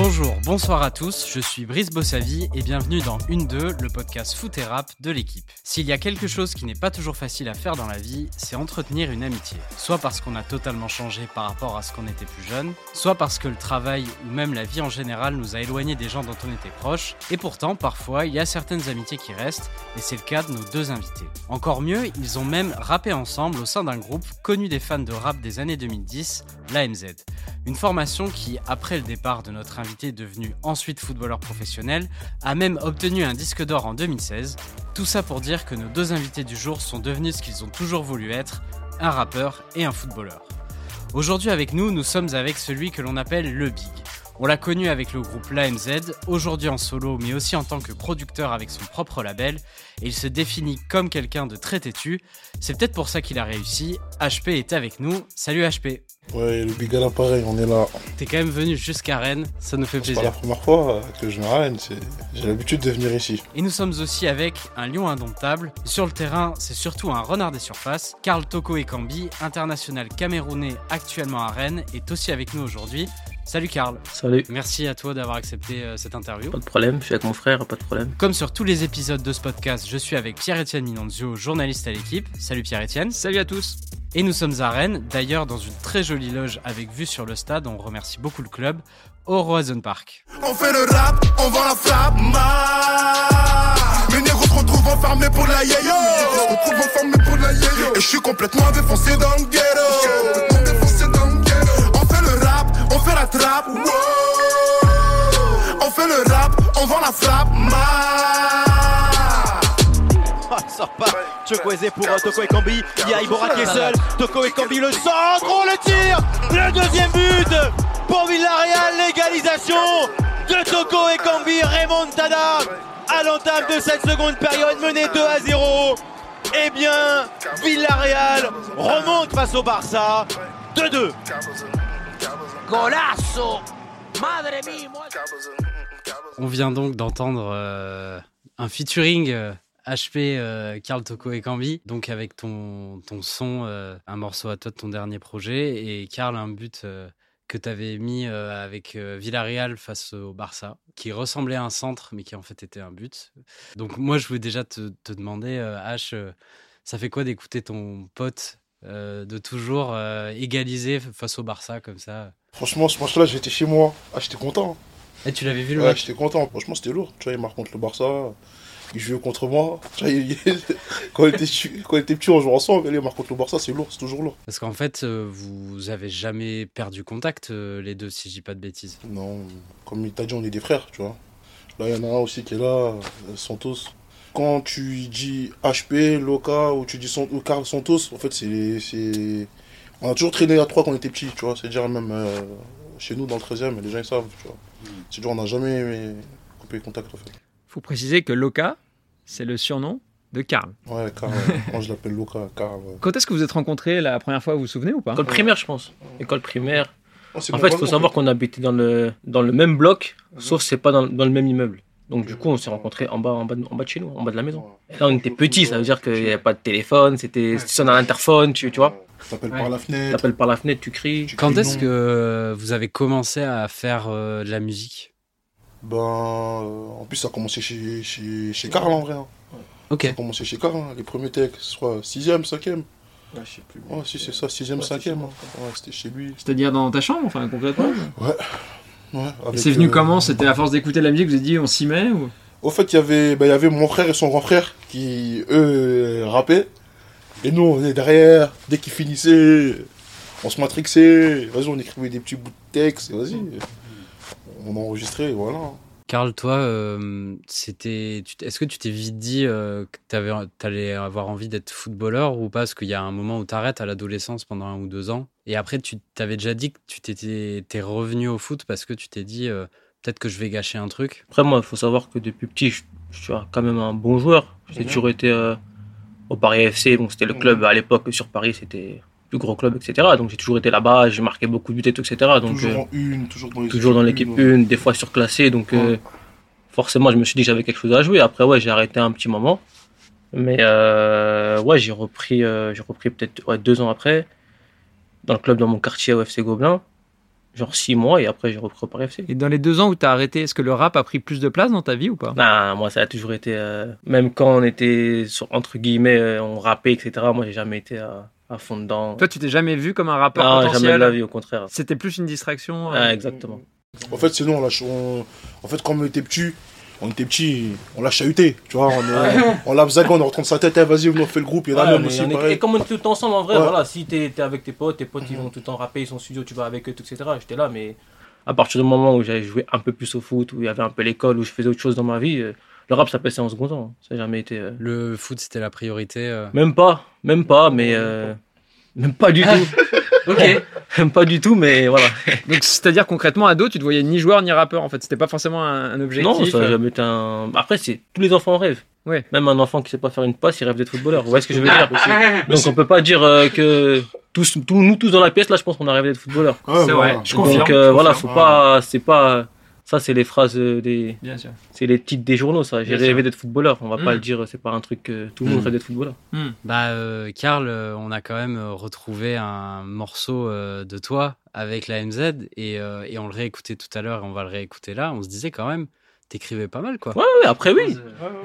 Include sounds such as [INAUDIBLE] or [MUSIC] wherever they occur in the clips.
Bonjour, bonsoir à tous, je suis Brice Bossavi et bienvenue dans Une 2, le podcast foot et rap de l'équipe. S'il y a quelque chose qui n'est pas toujours facile à faire dans la vie, c'est entretenir une amitié. Soit parce qu'on a totalement changé par rapport à ce qu'on était plus jeune, soit parce que le travail ou même la vie en général nous a éloignés des gens dont on était proche, et pourtant parfois il y a certaines amitiés qui restent, et c'est le cas de nos deux invités. Encore mieux, ils ont même rappé ensemble au sein d'un groupe connu des fans de rap des années 2010, l'AMZ. Une formation qui, après le départ de notre invité devenu ensuite footballeur professionnel, a même obtenu un disque d'or en 2016. Tout ça pour dire que nos deux invités du jour sont devenus ce qu'ils ont toujours voulu être, un rappeur et un footballeur. Aujourd'hui avec nous, nous sommes avec celui que l'on appelle le Big. On l'a connu avec le groupe l'AMZ, aujourd'hui en solo mais aussi en tant que producteur avec son propre label, et il se définit comme quelqu'un de très têtu. C'est peut-être pour ça qu'il a réussi. HP est avec nous. Salut HP. Ouais, le Big à pareil, on est là. T'es quand même venu jusqu'à Rennes, ça nous fait C'est plaisir. pas la première fois que je viens à Rennes, c'est- j'ai l'habitude de venir ici. Et nous sommes aussi avec un lion indomptable. Sur le terrain, c'est surtout un renard des surfaces. Karl Toko Ekambi, international camerounais actuellement à Rennes, est aussi avec nous aujourd'hui. Salut Karl. Salut. Merci à toi d'avoir accepté euh, cette interview. Pas de problème, je suis avec mon frère, pas de problème. Comme sur tous les épisodes de ce podcast, je suis avec Pierre-Etienne Minonzio, journaliste à l'équipe. Salut Pierre-Etienne. Salut à tous. Et nous sommes à Rennes, d'ailleurs dans une très jolie loge avec vue sur le stade. On remercie beaucoup le club. Au Roison Park. On fait le rap, on vend la flamme. Mes négros se retrouvent enfermés pour la yéyo. Se retrouvent enfermés pour la yéyo. Et je suis complètement défoncé dans le ghetto. On fait la trappe. wow. On fait le rap, on vend la frappe. Oh, il sort pas. Chukwueze pour euh, Toko Ekambi. Il y a qui seul. Toko Ekambi le centre. Oh le tir. Le deuxième but pour Villarreal. L'égalisation de Toko Ekambi. Remontada à l'entame de cette seconde période mené 2 à 0. Eh bien, Villarreal remonte face au Barça. 2-2. On vient donc d'entendre euh, un featuring euh, HP euh, Karl Toko et Cambi, donc avec ton, ton son, euh, un morceau à toi de ton dernier projet, et Karl, un but euh, que tu avais mis euh, avec euh, Villarreal face au Barça, qui ressemblait à un centre, mais qui en fait était un but. Donc moi, je voulais déjà te, te demander, euh, H, euh, ça fait quoi d'écouter ton pote euh, de toujours euh, égaliser face au Barça comme ça Franchement, ce match-là, j'étais chez moi. Ah, j'étais content. Et tu l'avais vu le Ouais, match? j'étais content. Franchement, c'était lourd. Tu vois, il marque contre le Barça. Il jouait contre moi. Tu vois, il- [LAUGHS] quand, il était, chu- quand il était petit, on jouait ensemble. Il marque contre le Barça, c'est lourd, c'est toujours lourd. Parce qu'en fait, euh, vous avez jamais perdu contact, les deux, si je dis pas de bêtises. Non, comme il t'a dit, on est des frères, tu vois. Là, il y en a un aussi qui est là, Santos. Quand tu dis HP, Loca, ou tu dis Son- ou Carl Santos, en fait, c'est. c'est- On a toujours traîné à trois quand on était petits, tu vois. C'est-à-dire, même euh, chez nous, dans le 13 e les gens ils savent, tu vois. C'est-à-dire, on n'a jamais euh, coupé contact, en fait. faut préciser que Loka, c'est le surnom de Karl. Ouais, Carl, [LAUGHS] euh, moi je l'appelle Loca, Carl. ouais. Quand est-ce que vous êtes rencontrés la première fois, vous vous souvenez ou pas? École primaire, je pense. École primaire. Oh, c'est En fait, il faut savoir qu'on habitait dans le, dans le même bloc, sauf c'est pas dans, dans le même immeuble. Donc, du coup, on s'est rencontrés en bas, en, bas, de- en bas de chez nous, en bas de la maison. Et là, on était petits, ça veut dire qu'il n'y avait pas de téléphone, c'était, si tu sonnes à l'interphone, tu, tu vois. T'appelles Ouais. par la fenêtre. T'appelles par la fenêtre, tu cries. tu Quand est-ce que vous avez commencé à faire euh, de la musique? Ben, euh, en plus, ça a commencé chez, chez, chez Carl en vrai. hein. Ok. Ça a commencé chez Carl, hein. les premiers textes, soit 6ème, 5ème. je sais plus. Ouais, si, c'est ça, 6ème, 5ème. hein. Ouais, c'était chez lui. C'est-à-dire dans ta chambre, enfin concrètement? Ouais. Et c'est venu euh, comment C'était à force d'écouter la musique, vous avez dit on s'y met ou... Au fait, il y avait, il y avait mon frère et son grand frère qui, eux, rappaient. Et nous, on est derrière. Dès qu'ils finissaient, on se matrixait. Vas-y, on écrivait des petits bouts de texte. Vas-y. On enregistrait, voilà. Karl, toi, euh, c'était, tu est-ce que tu t'es vite dit euh, que t'avais, t'allais avoir envie d'être footballeur ou pas? Parce qu'il y a un moment où t'arrêtes à l'adolescence pendant un ou deux ans. Et après, tu t'avais déjà dit que tu t'étais, t'es revenu au foot parce que tu t'es dit euh, peut-être que je vais gâcher un truc. Après, moi, il faut savoir que depuis petit, je, je suis quand même un bon joueur. J'ai toujours été euh, au Paris FC, donc c'était le club à l'époque sur Paris, c'était plus gros club, etc. Donc j'ai toujours été là-bas, j'ai marqué beaucoup de buts et tout, etc. Donc toujours euh, en une, toujours dans les toujours dans l'équipe 1, des fois surclassé. Donc euh, forcément, je me suis dit que j'avais quelque chose à jouer. Après, ouais, j'ai arrêté un petit moment. Mais euh, ouais, j'ai repris, euh, j'ai repris peut-être ouais, deux ans après, dans le club dans mon quartier au FC Gobelin. genre 6 mois et après j'ai repris au Paris FC. Et dans les deux ans où tu as arrêté, est-ce que le rap a pris plus de place dans ta vie ou pas? Non, moi ça a toujours été. euh, même quand on était sur- entre guillemets, euh, on rappait, etc. Moi j'ai jamais été à, à fond dedans. Toi, tu t'es jamais vu comme un rappeur non, jamais de la vie, au contraire. C'était plus une distraction. euh, Ah, exactement. En fait, c'est nous, on l'a ch- on- En fait, quand on était petit, on était petit, on l'a chahuté, tu vois. On, est- on l'a on est de sa tête, eh, vas-y, on fait le groupe, il y en a Ouais, même aussi, on est- et comme on est tout le temps ensemble, en vrai, Ouais. voilà, si t'es es avec tes potes, tes potes ils vont tout le temps rapper, ils sont en studio, tu vas avec eux, etc. J'étais là, mais à partir du moment où j'avais joué un peu plus au foot, où il y avait un peu l'école, où je faisais autre chose dans ma vie, euh, le rap ça passait en second temps. Ça n'a jamais été. euh, Le foot, c'était la priorité. euh. Même pas, même pas, mais. euh, Même pas du tout. [LAUGHS] Ok. [LAUGHS] Même pas du tout, mais voilà. [LAUGHS] Donc, c'est-à-dire concrètement, ado, tu te voyais ni joueur ni rappeur en fait. C'était pas forcément un, un objectif. Non, ça n'a euh, jamais été un. Après, c'est tous les enfants en rêvent. Ouais. Même un enfant qui sait pas faire une passe, il rêve d'être footballeur. Vous voyez ce que je veux dire Donc on peut pas dire euh, que tous, tous, nous tous dans la pièce là, je pense qu'on a rêvé d'être footballeur. Ouais, C'est voilà. vrai, je confirme. Donc euh, je voilà, confirme. faut pas, c'est pas, ça c'est les phrases euh, des, Bien sûr. c'est les titres des journaux ça. J'ai rêvé d'être footballeur. On va pas Mm. le dire, c'est pas un truc que tout le monde Mm. rêve d'être footballeur. Bah, euh, Karl, euh, on a quand même retrouvé un morceau euh, de toi avec la MZ et, euh, et on le réécoutait tout à l'heure et on va le réécouter là. On se disait quand même, t'écrivais pas mal quoi. Ouais, ouais, après oui.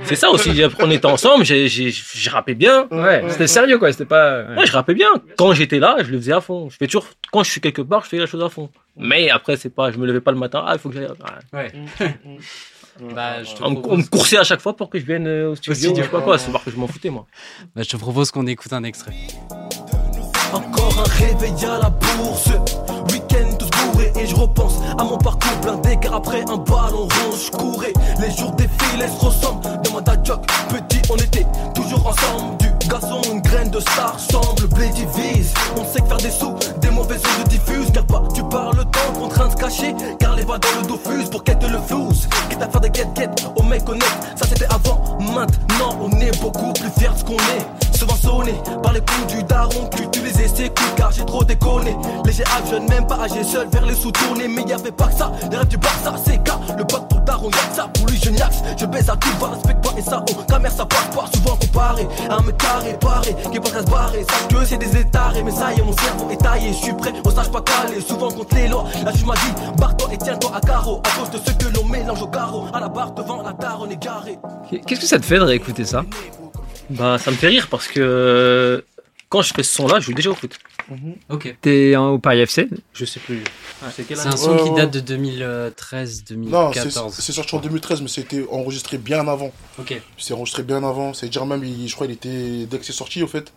C'est ça aussi. On était ensemble, j'ai, j'ai, j'ai rappé bien. Ouais, c'était sérieux quoi. C'était pas. ouais. Ouais, je rappais bien. Quand j'étais là, je le faisais à fond. Je fais toujours, quand je suis quelque part, je fais la chose à fond. Mais après, c'est pas, je me levais pas le matin. Ah, il faut que j'aille. Ouais. Bah, je te On, me- on me coursait à chaque fois pour que je vienne euh, au studio. studio. je sais pas quoi. C'est parce que je m'en foutais moi. bah, je te propose qu'on écoute un extrait. Encore un réveil à la bourse. Et je repense à mon parcours blindé car après un ballon rond je courais. Les jours défilent se ressemblent. Demande à Jock, petit on était toujours ensemble. Du garçon, une graine de star semble blé divise. On sait que faire des sous, des mauvaises ondes diffusent. Car pas tu parles le temps contraint de se cacher. Car les balles dans le dos fusent pour quête le flouze. Quitte à faire des quêtes au mec honnête. Ça c'était avant, maintenant on est beaucoup plus fiers de ce qu'on est. Souvent sonné par les coups du daron que utiliser ses coups car j'ai trop déconné. Léger âge, jeune, même pas âgé seul vers les sous-tournés. Mais y avait pas que ça, les rêves du Barça, c'est cas. Le bac pour daron, y'a ça, pour lui je niaxe. Je baise à tout va, respecte pas et ça, oh, ta ça passe pas. Souvent comparé à un mec carré, paré, qui est pas se barrer. Sache que c'est des étarés, mais ça y est, mon cerveau est taillé. Je suis prêt, on sache pas calé, souvent contre les lois. Là, je m'a dit, barre-toi et tiens-toi à carreau. À cause de ce que l'on mélange au carreau. À la barre devant la daronne égarée. Qu'est-ce que ça te fait de réécouter ça? Bah, ça me fait rire parce que euh, quand je fais ce son-là, je joue déjà au foot. Ok. T'es en- au Paris FC Je sais plus. C'est C'est un son Ouais, qui ouais. date de 2013, Non, c'est 2014. c'est sorti en 2013, mais c'était enregistré bien avant. Ok. C'est enregistré bien avant. C'est-à-dire même, il- je crois, il était dès que c'est sorti, au fait.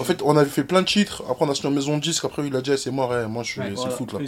En fait, on avait fait plein de titres. Après, on a signé en maison de disque. Après, il a dit, eh, c'est mort, eh, moi, je suis, c'est le foot là.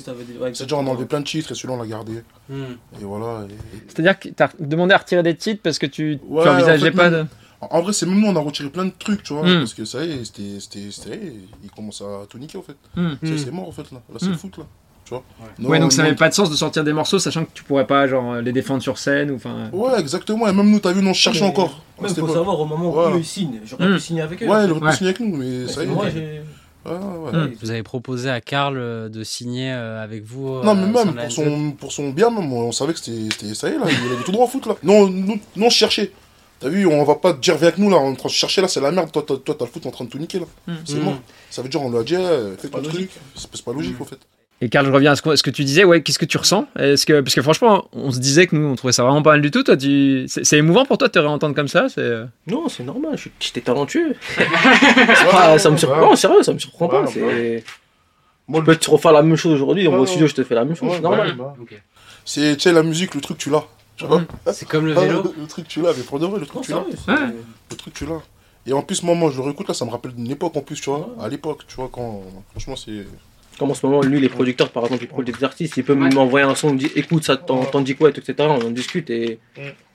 C'est-à-dire, on a enlevé plein de titres et celui-là, on l'a gardé. Hmm. Et voilà. et- C'est-à-dire que t'as demandé à retirer des titres parce que tu, tu Ouais, envisageais en fait, pas même- de. En vrai, c'est même nous, on a retiré plein de trucs, tu vois. Mm. Parce que ça y est, c'était. c'était- c'était- Il commence à tout niquer, en fait. Hmm. C'est- C'est mort, en fait, là. Là, c'est Mm. le foot, là. Tu vois. Non, Ouais, donc ça non, n'avait pas de sens de sortir des morceaux sachant que tu pourrais pas genre les défendre sur scène ou enfin. Ouais, exactement. Et même nous, t'as vu, nous, on cherchait Mais- encore. Même faut savoir au moment où Voilà. eux, ils signent. J'aurais Mm. pu signer avec eux. Ouais, il aurait pu signer avec nous, mais Parce ça y est. moi, ouais. Vous avez proposé à Karl euh, de signer euh, avec vous euh, Non, mais même pour son, pour son bien, même, on savait que c'était, c'était- ça y est, là, il avait tout droit au foot, là. Non, nous, nous, on cherchait. T'as vu, on va pas te dire, viens avec nous, là, on est en train de se chercher, là, c'est la merde, toi, toi, toi, t'as le foot en train de tout niquer, là. Mm. C'est Mm. mort. Ça veut dire, on lui a dit, eh, fais ton pas truc. logique. C'est pas logique, en fait. Et Karl, je reviens à ce que, ce que tu disais. Ouais, qu'est-ce que tu ressens? Est-ce que parce que franchement, on se disait que nous, on trouvait ça vraiment pas mal du tout. Toi, tu, c'est, émouvant pour toi de te réentendre comme ça? C'est. euh, Non, c'est normal, je suis- j'étais talentueux. [LAUGHS] Ah, ça me surprend, non, sérieux, ça me surprend pas. C'est- Moi, Je peux te refaire la même chose aujourd'hui, dans Ouais, mon ouais. studio, je te fais la même chose, Ouais, c'est normal. bah. C'est, tu sais, la musique, le truc, tu l'as. Vois C'est comme le Ah, vélo. le, le truc, tu l'as, mais pour de vrai, le truc, Non, tu l'as. Ouais. Le truc, tu l'as. Et en plus, moi, moi, je le réécoute, là, ça me rappelle d'une époque, en plus, tu vois. À l'époque, tu vois, quand. Franchement, c'est. Comme en ce moment, lui, les producteurs, par exemple, ils produisent des artistes, il peut m'envoyer un son, il me dit écoute, ça t'en dis quoi, et tout, etc. On en discute et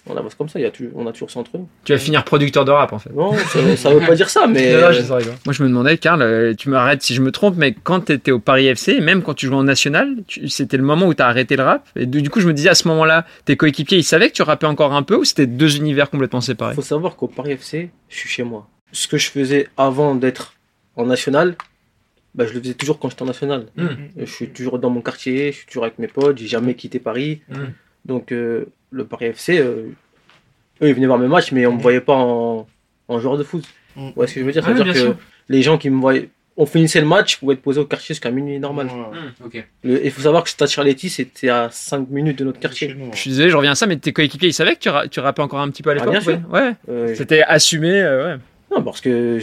on avance comme ça, il y a toujours- on a toujours ça entre nous. Tu vas finir producteur de rap en fait. Non, ça, ça veut pas dire ça, mais. Non, non, je sais, rigole. Moi, je me demandais, Karl, euh, tu m'arrêtes si je me trompe, mais quand tu étais au Paris FC, même quand tu jouais en national, c'était le moment où tu as arrêté le rap? Et du coup, je me disais à ce moment-là, tes coéquipiers, ils savaient que tu rappais encore un peu ou c'était deux univers complètement séparés? Faut savoir qu'au Paris FC, je suis chez moi. Ce que je faisais avant d'être en national, bah, je le faisais toujours quand j'étais en national. Mm. Je suis toujours dans mon quartier, je suis toujours avec mes potes, j'ai jamais quitté Paris. Mm. Donc euh, le Paris FC, euh, eux ils venaient voir mes matchs, mais on me voyait pas en, en joueur de foot. Mm. Vous voyez ce que je veux dire? Ouais, C'est-à-dire que sûr. les gens qui me voyaient, on finissait le match, pour être posé au quartier jusqu'à minuit normal. Le- Il faut savoir que Stade Charletti, c'était à 5 minutes de notre quartier. Je suis désolé, je reviens à ça, mais tes coéquipiers, ils savaient que tu, ra- tu rappais encore un petit peu à l'époque? Ah, bien ouais Ouais. Euh, C'était assumé, euh, ouais. Non, parce que,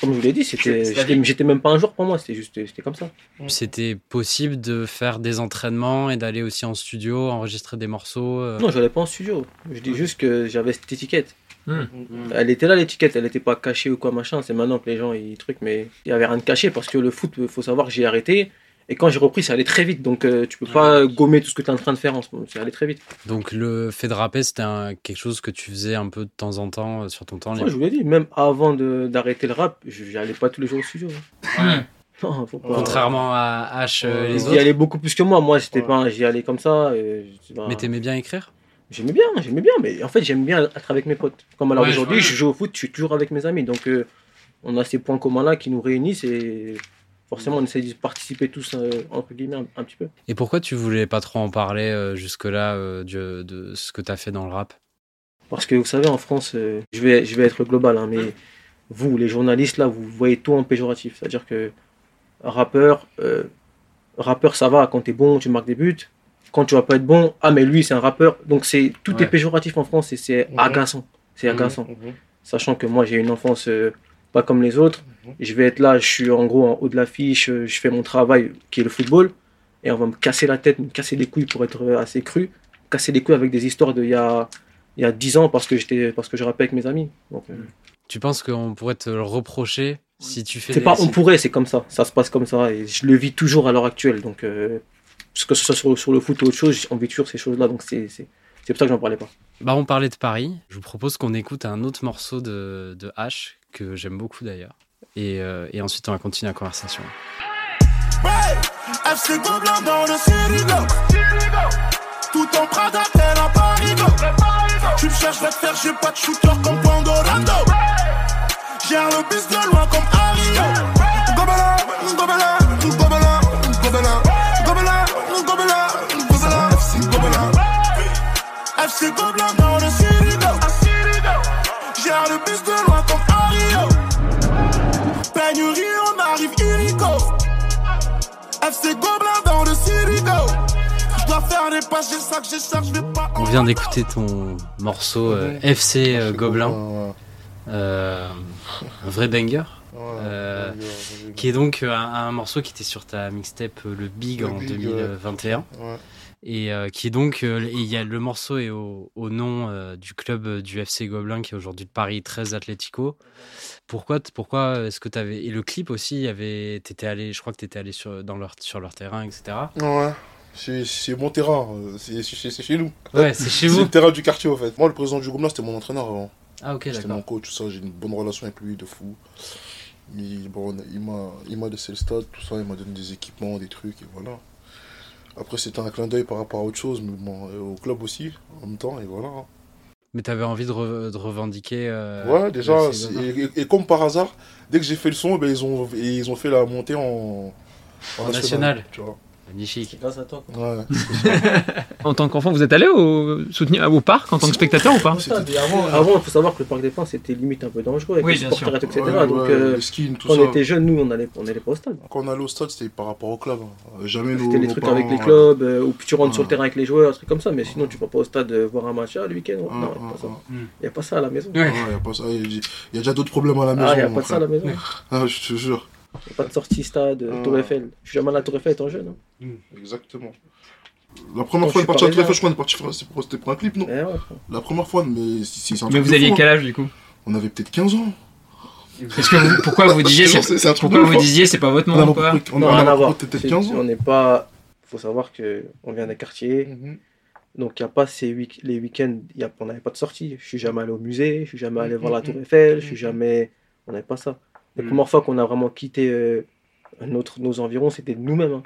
comme je vous l'ai dit, j'étais, même pas un jour pour moi, c'était juste, c'était comme ça. C'était possible de faire des entraînements et d'aller aussi en studio, enregistrer des morceaux. euh. Non, je n'allais pas en studio. Je dis juste que j'avais cette étiquette. Hmm. Elle était là l'étiquette, elle n'était pas cachée ou quoi machin. C'est maintenant que les gens ils truquent, mais il y avait rien de caché parce que le foot, il faut savoir que j'ai arrêté. Et quand j'ai repris, ça allait très vite. Donc euh, tu peux pas gommer tout ce que tu es en train de faire en ce moment. Ça allait très vite. Donc le fait de rapper, c'était un- quelque chose que tu faisais un peu de temps en temps euh, sur ton temps Moi, libre? je vous l'ai dit, même avant de- d'arrêter le rap, je n'allais pas tous les jours au studio. hein. [LAUGHS] Non, faut pas. Contrairement à H euh, et les J'y autres? allais beaucoup plus que moi. Moi, j'étais Ouais. pas, j'y allais comme ça. et bah, Mais t'aimais bien écrire? J'aimais bien, j'aimais bien, mais en fait j'aime bien être avec mes potes. Comme alors Ouais, aujourd'hui, je joue au foot, je suis toujours avec mes amis, donc euh, on a ces points communs là qui nous réunissent et forcément on essaie de participer tous euh, entre guillemets un, un petit peu. Et pourquoi tu voulais pas trop en parler euh, jusque-là euh, de ce que t'as fait dans le rap? Parce que vous savez en France, euh, je vais, je vais être global, hein, mais vous les journalistes là, vous voyez tout en péjoratif, c'est-à-dire que rappeur, euh, rappeur ça va quand t'es bon, tu marques des buts. Quand tu vas pas être bon, ah mais lui c'est un rappeur, donc c'est tout Ouais. est péjoratif en France et c'est Mhm. agaçant, c'est Mhm, agaçant. mhm. sachant que moi j'ai une enfance euh, pas comme les autres. Je vais être là, je suis en gros en haut de l'affiche, euh, je fais mon travail qui est le football, et on va me casser la tête, me casser les couilles pour être assez cru, casser les couilles avec des histoires d'il y a, il y a 10 ans parce que, j'étais, parce que je rappais avec mes amis. Donc, euh, Tu penses qu'on pourrait te le reprocher si tu fais c'est des- pas on pourrait, c'est comme ça, ça se passe comme ça, et je le vis toujours à l'heure actuelle. Donc, euh, que ce soit sur, sur le foot ou autre chose, on vit toujours ces choses-là, donc c'est, c'est, c'est pour ça que j'en parlais pas. Bah, on parlait de Paris. Je vous propose qu'on écoute un autre morceau de, de H, que j'aime beaucoup d'ailleurs. Et, euh, et ensuite, on va continuer la conversation. Gobelin dans le Sirigo. Tout en Prada, tel un Parigo. Tu me cherches, va te faire, j'ai pas de shooter comme Pandorando. Gère le bis de loin comme Ario. Gobelin, Gobelin, Gobelin, Gobelin, Gobelin, Gobelin, Gobelin, FC Gobelin. FC Gobelin dans le Sirigo. Gère le bis de loin comme Ario. Pénurie, on arrive illico. FC Gobelin dans le Sirigo. Je dois faire des passes, j'ai ça que j'ai ça, je vais pas. On vient d'écouter ton morceau euh. FC euh, FC Gobelin, euh, un vrai banger, ouais, Euh, qui est donc euh, un, un morceau qui était sur ta mixtape euh, Le Big Le en Big, 2021. ouais. Et euh, qui est donc, euh, et il y a le morceau est au, au nom euh, du club du FC Gobelin qui est aujourd'hui le Paris 13 Atlético. Pourquoi, pourquoi est-ce que tu avais. Et le clip aussi, il y avait, étais allé, je crois que tu étais allé sur, dans leur, sur leur terrain, etc. Ouais, c'est c'est mon terrain, c'est c'est- c'est chez nous. Ouais, c'est chez C'est vous. le terrain du quartier en fait. Moi, le président du Gobelin, c'était mon entraîneur avant. Ah, ok, C'était mon d'accord. coach, tout ça. J'ai une bonne relation avec lui de fou. Il, bon, il m'a laissé le stade, tout ça. Il m'a donné des équipements, des trucs, et voilà. Après, c'était un clin d'œil par rapport à autre chose, mais bon, au club aussi, en même temps, et voilà. Mais tu avais envie de, re- de revendiquer. euh, ouais, déjà, et, comme par hasard, dès que j'ai fait le son, ben, ils, ont, ils ont fait la montée en, En national. Tu vois. Magnifique. grâce à toi. Ouais. [LAUGHS] En tant qu'enfant, vous êtes allé au, soutenir, au parc en tant que spectateur ou pas C'était- Avant, il faut savoir que le Parc des Princes était limite un peu dangereux avec Oui, les bien etc. Ouais, Donc, ouais, euh, les skins, tout quand ça. on était jeunes, nous, on allait, on allait pas au stade. Quand on allait au stade, c'était par rapport au club. hein. Jamais nos, C'était les trucs parents, avec les ouais. clubs, euh, où tu rentres sur le terrain avec les joueurs, un truc comme ça, mais sinon tu vas pas au stade euh, voir un match ah, le week-end. Ouais, non, ouais, il n'y a pas ça. Il y a pas ça à la maison. Il y a- déjà d'autres problèmes à la maison. Ah, il n'y a pas ça à la maison. Ah, je te jure. Il n'y a pas de sortie stade, euh. Tour Eiffel. Je suis jamais allé à la Tour Eiffel étant jeune. hein. Exactement. La première Quand fois, on je est parti à Tour Eiffel, je crois qu'on est parti c'était pour- un clip, non Eh ouais. La première fois, mais si- si, c'est un Mais vous aviez fou, quel hein. âge du coup? On avait peut-être 15 ans. Parce que vous- pourquoi vous [LAUGHS] disiez c'est, pourquoi vous disiez c'est pas votre On a monde quoi on Non, a- on rien à voir. peut-être C'est- 15 ans. On n'est pas. Il faut savoir qu'on vient d'un quartier, Mhm. donc il n'y a pas ces week- les week-ends, il y a... on n'avait pas de sortie. Je suis jamais allé au musée, je suis jamais allé voir la Tour Eiffel, je suis jamais. On n'avait pas ça. La Mhm. première fois qu'on a vraiment quitté euh, notre, nos environs, c'était de nous-mêmes. hein.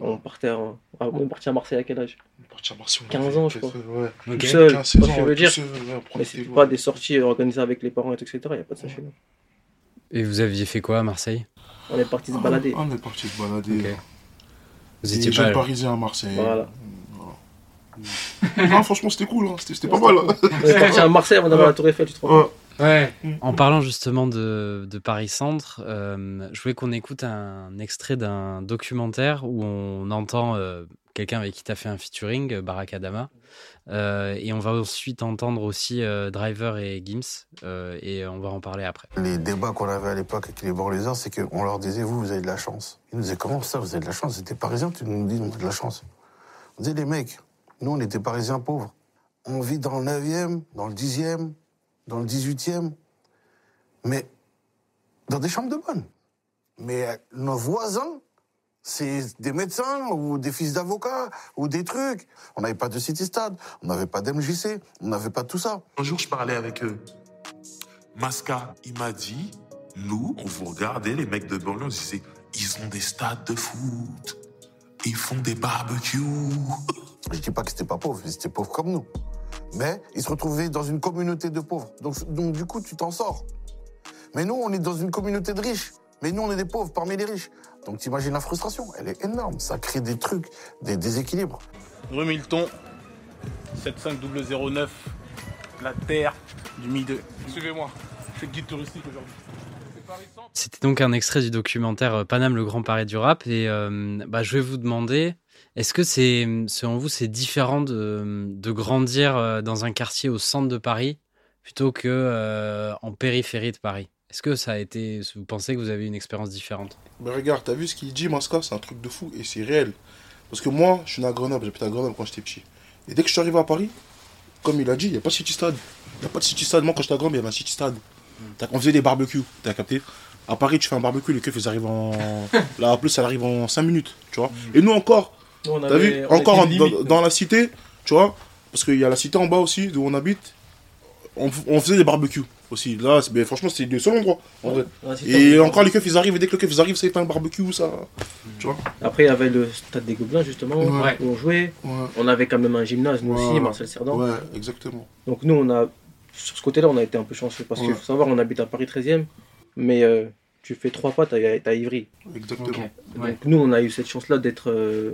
On partait, ah, on est parti à Marseille à quel âge? On est parti à Marseille, on 15 avait ans, je ouais. Ok. Tout seul. 15, Tu vois 16 ce que ans, je veux dire seul, ouais, Mais c'était pas des sorties organisées avec les parents, etc. Il n'y a pas de ça chez nous. Et vous aviez fait quoi à Marseille? On est parti se balader. ah, On est parti se balader. Vous étiez jeunes pas. parisiens à Marseille. Voilà. Voilà. non, franchement, c'était cool. hein. C'était pas mal. hein. On est parti à Marseille avant à la Tour Eiffel, tu te rends Ouais. En parlant justement de, de Paris Centre, euh, je voulais qu'on écoute un extrait d'un documentaire où on entend euh, quelqu'un avec qui tu as fait un featuring, Barack Adama. Euh, et on va ensuite entendre aussi euh, Driver et Gims. euh, et on va en parler après. Les débats qu'on avait à l'époque avec les Borlésiens, c'est qu'on leur disait, vous, vous avez de la chance. Ils nous disaient, comment ça, vous avez de la chance? C'était parisien, tu nous dis, on a de la chance. On disait, les mecs, nous, on était parisiens pauvres. On vit dans le 9e, dans le 10e, dans le 18e, mais dans des chambres de bonne. Mais euh, nos voisins, c'est des médecins ou des fils d'avocats ou des trucs. On n'avait pas de City Stade, on n'avait pas d'MJC, on n'avait pas tout ça. Un jour, je parlais avec eux. Masca, il m'a dit, nous, on vous regardait, les mecs de banlieue, on disait, ils ont des stades de foot, ils font des barbecues. Je dis pas que c'était pas pauvre, ils étaient pauvres comme nous. Mais ils se retrouvaient dans une communauté de pauvres. Donc, donc du coup, tu t'en sors. Mais nous, on est dans une communauté de riches. Mais nous, on est des pauvres parmi les riches. Donc t'imagines la frustration, elle est énorme. Ça crée des trucs, des déséquilibres. Rue Milton, 75009, la terre du Mideux. Suivez-moi, je suis guide touristique aujourd'hui. C'était donc un extrait du documentaire Paname, le grand Paris du rap. Et euh, bah, je vais vous demander, est-ce que c'est, selon vous, c'est différent de, de grandir dans un quartier au centre de Paris plutôt que euh, en périphérie de Paris? Est-ce que ça a été, vous pensez que vous avez une expérience différente? Mais regarde, t'as vu ce qu'il dit, Masca C'est un truc de fou et c'est réel. Parce que moi, je suis né à Grenoble, j'habitais à Grenoble quand j'étais petit. Et dès que je suis arrivé à Paris, comme il a dit, il n'y a pas de City Stade. Il n'y a pas de City Stade. Moi, quand j'étais à Grenoble, il y avait un City Stade. T'as- On faisait des barbecues, t'as capté? À Paris, tu fais un barbecue, les keufs, ils arrivent en. [LAUGHS] Là, en plus, ça arrive en 5 minutes, tu vois? Et nous encore, t'as avait- vu on Encore était en- limite, dans, la cité, tu vois Parce qu'il y a la cité en bas aussi, d'où on habite. On, faisait des barbecues aussi. Là, c'est- mais franchement, c'est le seul endroit, en vrai. Ouais, c'est Et encore, les keufs, ils arrivent, et dès que les keufs, ils arrivent, ça fait un barbecue, ça. Tu vois Après, il y avait le stade des Gobelins, justement, Ouais. où on jouait. Ouais. On avait quand même un gymnase, nous Ouais. aussi, Marcel Cerdan. Ouais, exactement. Donc nous, on a, sur ce côté-là, on a été un peu chanceux. Parce qu'il faut savoir, on habite à Paris 13e, mais euh, tu fais trois pas, t'as t'as Ivry. Exactement. Donc nous, on a eu cette chance-là d'être euh,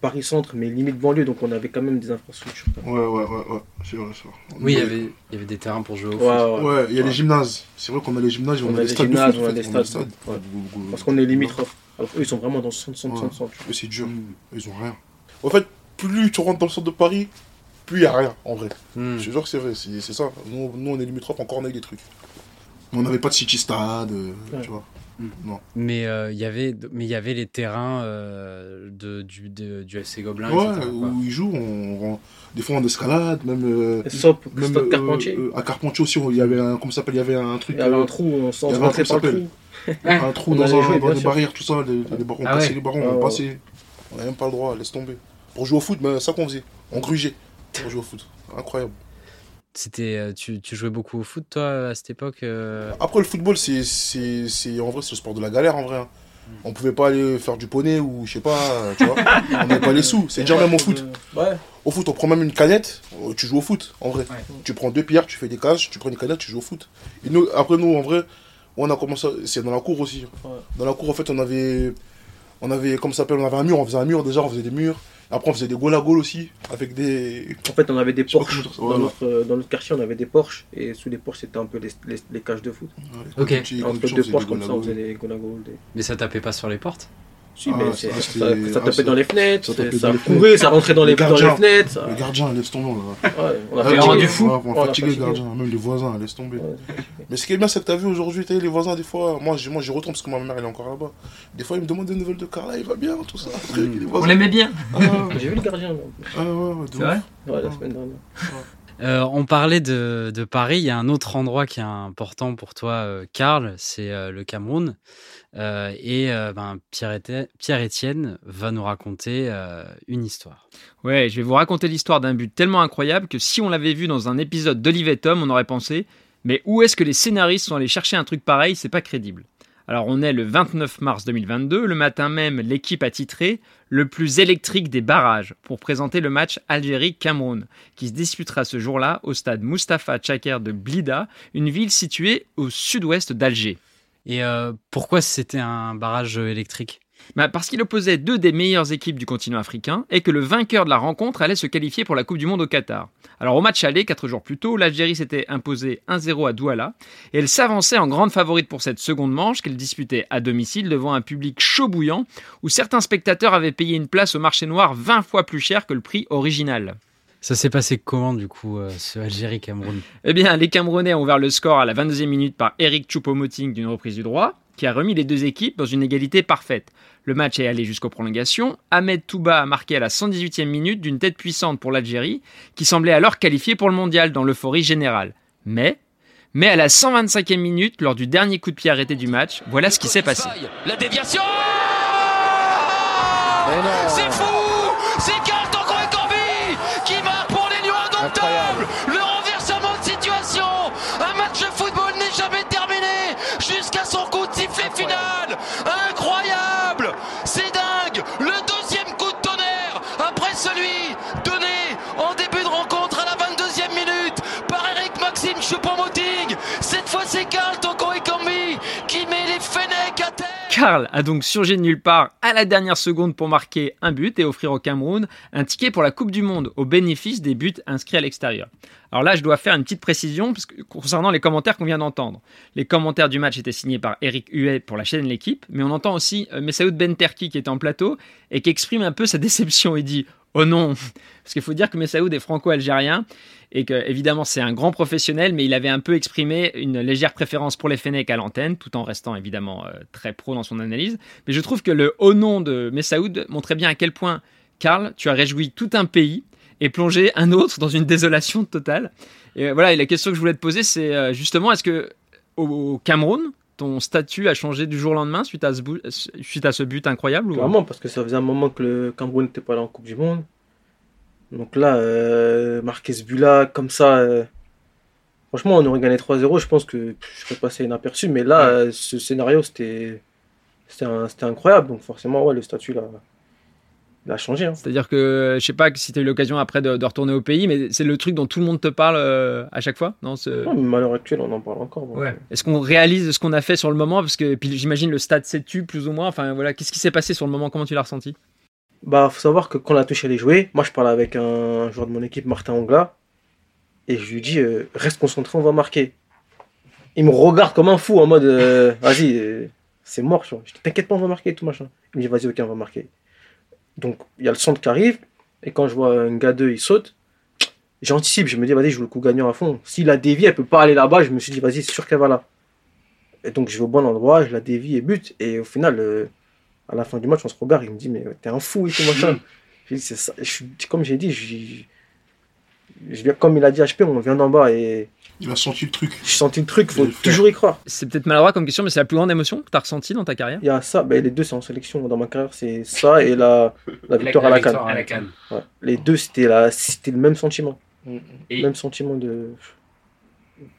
Paris-Centre, mais limite banlieue, donc on avait quand même des infrastructures. Ouais, ouais, ouais, ouais. C'est vrai, ça. Oui, il y avait, il y avait des terrains pour jouer au Ouais, foot. ouais. Ouais, il y a les gymnases. C'est vrai qu'on a les gymnases, on, On a a les des stades de gymnases, foot, on en a fait, des on a stades. Ouais. Go- go- Parce qu'on est limitrophes. Alors eux, ils sont vraiment dans le centre, centre, Ouais. centre, centre. Eux, c'est dur. Ils ont rien. En fait, plus tu rentres dans le centre de Paris, plus il y a rien, en vrai. Hmm. Je te jure que c'est vrai, c'est c'est ça. Nous, nous, on est limitrophes, encore on a eu des trucs. Mais on n'avait pas de City Stade, euh, Ouais. tu vois. Non. Mais euh, il y avait, mais il y avait les terrains euh, de, du, de- du FC Gobelin, Ouais, etc., où ils jouent, on, on- des fois en escalade, même. euh, Sop, même euh, Carpentier. euh, à Carpentier aussi, il y avait un. Comment ça s'appelle Il y avait un truc. Il y avait un trou, on s'en il y avait un rentrait truc par le qui trou. un trou On dans, un, jouer, dans des barrières, tout ça, des, des barons, Ah on passait ouais. les barons, Ah on passait. On n'avait même pas le droit, laisse tomber. Pour jouer au foot, ben, ça qu'on faisait. On grugeait pour jouer au foot. Incroyable. C'était, euh, tu, tu jouais beaucoup au foot, toi, à cette époque euh Après, le football, c'est, c'est, c'est, en vrai, c'est le sport de la galère, en vrai. hein. On pouvait pas aller faire du poney ou je sais pas, tu vois. on n'avait pas les sous. C'est déjà même au foot. Ouais. Au foot, on prend même une canette, euh, tu joues au foot, en vrai. Tu prends deux pierres, tu fais des cages, tu prends une canette, tu joues au foot. Et nous, après, nous, en vrai, on a commencé, à- c'est dans la cour aussi. Ouais. Dans la cour, en fait, on avait, on avait, comment ça s'appelle, on avait un mur, on faisait un mur déjà, on faisait des murs. Après, on faisait des goal à goal aussi, avec des. En fait, on avait des Porsche. Dans, voilà. notre, euh, dans notre quartier, on avait des Porsche. Et sous les Porsche, c'était un peu les, les, les cages de foot. Ouais, Ok. Entre deux Porsche, comme ça, on faisait des goal à goal. Des... Mais ça tapait pas sur les portes? Si, Ah, mais ça, c'est- ça, ah, tapait ça- dans les fenêtres, ça ça, courait, ça rentrait dans les, dans les gardiens. fenêtres. ça- Le gardien, laisse tomber, là. Ouais, on a fait fatigué. rendu fou. Ouais, on On fatiguer le fatigué. gardien, même les voisins, laisse tomber. Ouais. Mais ce qui est bien, c'est que t'as vu aujourd'hui, t'as vu, les voisins, des fois, moi, j'ai- moi j'y retourne parce que ma mère, elle est encore là-bas. Des fois, ils me demandent des nouvelles de Carla, il va bien, tout ça. [LAUGHS] les On l'aimait bien. Ah, J'ai vu le gardien, ah, ouais, C'est vrai Ouais, la semaine dernière. Euh, on parlait de, Paris. Il y a un autre endroit qui est important pour toi, euh, Karl, c'est euh, le Cameroun. Et ben, Pierre-Étienne va nous raconter une histoire. Ouais, je vais vous raconter l'histoire d'un but tellement incroyable que si on l'avait vu dans un épisode d'Olive et Tom, on aurait pensé mais où est-ce que les scénaristes sont allés chercher un truc pareil? C'est pas crédible. Alors on est le 29 mars 2022, le matin même, l'équipe a titré le plus électrique des barrages pour présenter le match Algérie-Cameroun qui se disputera ce jour-là au stade Mustapha Tchaker de Blida, une ville située au sud-ouest d'Alger. Et euh, pourquoi c'était un barrage électrique? Bah, Parce qu'il opposait deux des meilleures équipes du continent africain et que le vainqueur de la rencontre allait se qualifier pour la Coupe du Monde au Qatar. Alors au match aller, quatre jours plus tôt, l'Algérie s'était imposée 1-0 à Douala et elle s'avançait en grande favorite pour cette seconde manche qu'elle disputait à domicile devant un public chaud bouillant où certains spectateurs avaient payé une place au marché noir 20 fois plus cher que le prix original. Ça s'est passé comment du coup, euh, ce Algérie-Cameroun? Eh bien, les Camerounais ont ouvert le score à la 22e minute par Eric Choupo-Moting d'une reprise du droit, qui a remis les deux équipes dans une égalité parfaite. Le match est allé jusqu'aux prolongations. Ahmed Touba a marqué à la 118e minute d'une tête puissante pour l'Algérie, qui semblait alors qualifiée pour le mondial dans l'euphorie générale. Mais, mais à la 125e minute, lors du dernier coup de pied arrêté du match, voilà ce qui s'est passé. La déviation C'est fou Karl a donc surgi de nulle part à la dernière seconde pour marquer un but et offrir au Cameroun un ticket pour la Coupe du Monde au bénéfice des buts inscrits à l'extérieur. Alors là, je dois faire une petite précision concernant les commentaires qu'on vient d'entendre. Les commentaires du match étaient signés par Eric Huet pour la chaîne L'équipe, mais on entend aussi euh, Messaoud Benterki qui est en plateau et qui exprime un peu sa déception. Il dit Oh non Parce qu'il faut dire que Messaoud est franco-algérien et que, évidemment, c'est un grand professionnel, mais il avait un peu exprimé une légère préférence pour les Fennecs à l'antenne, tout en restant évidemment euh, très pro dans son analyse. Mais je trouve que le haut nom de Messaoud montrait bien à quel point, Karl, tu as réjoui tout un pays et plongé un autre dans une désolation totale. Et euh, voilà, et la question que je voulais te poser, c'est euh, justement, est-ce que au Cameroun, ton statut a changé du jour au lendemain suite à ce, bout- suite à ce but incroyable ou- Clairement, parce que ça faisait un moment que le Cameroun n'était pas allé en Coupe du Monde. Donc là, euh, marquer ce but-là, comme ça, euh, franchement, on aurait gagné 3-0. Je pense que je serais passé inaperçu. Mais là, euh, ce scénario, c'était incroyable. Donc forcément, ouais, le statut, là, il a changé. hein. C'est-à-dire que, je sais pas si tu as eu l'occasion après de, de retourner au pays, mais c'est le truc dont tout le monde te parle euh, à chaque fois non, mais à l'heure actuelle, on en parle encore. euh, Est-ce qu'on réalise ce qu'on a fait sur le moment? Parce que puis j'imagine le stade s'est tu plus ou moins? Enfin voilà, qu'est-ce qui s'est passé sur le moment? Comment tu l'as ressenti? Bah, faut savoir que quand la touche allait jouer, moi je parlais avec un joueur de mon équipe, Martin Ongla, et je lui dis euh, reste concentré, on va marquer. Il me regarde comme un fou en mode euh, [LAUGHS] vas-y, c'est mort, tu vois. Je dis t'inquiète pas, on va marquer, tout machin. Il me dit vas-y, ok, on va marquer. Donc il y a le centre qui arrive, et quand je vois un gars 2, il saute, j'anticipe, je me dis vas-y, je joue le coup gagnant à fond. S'il a dévié, elle peut pas aller là-bas, je me suis dit vas-y, c'est sûr qu'elle va là. Et donc je vais au bon endroit, je la dévie et bute, et au final. euh, à la fin du match, on se regarde, il me dit, mais t'es un fou et tout machin. [LAUGHS] J'ai dit, c'est ça. Je suis- comme j'ai dit, je, je viens, comme il a dit HP, on vient d'en bas et Il a senti le truc. j'ai senti le truc, faut le toujours y croire. C'est peut-être maladroit comme question, mais c'est la plus grande émotion que tu as ressentie dans ta carrière? Il y a ça, ben, les deux c'est en sélection dans ma carrière, c'est ça et la, la victoire à la canne. Ouais. Les deux, c'était la- c'était le même sentiment. Et- Même sentiment de.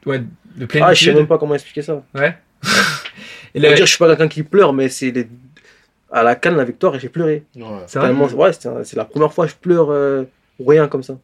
Ouais, de Ah, je sais même pas comment expliquer ça. Ouais. [LAUGHS] Et le- dire, je suis pas quelqu'un qui pleure, mais c'est les... à la canne, la victoire, et j'ai pleuré. Ouais. C'est vrai? Tellement- ouais, c'est un- c'est la première fois que je pleure euh, rien comme ça.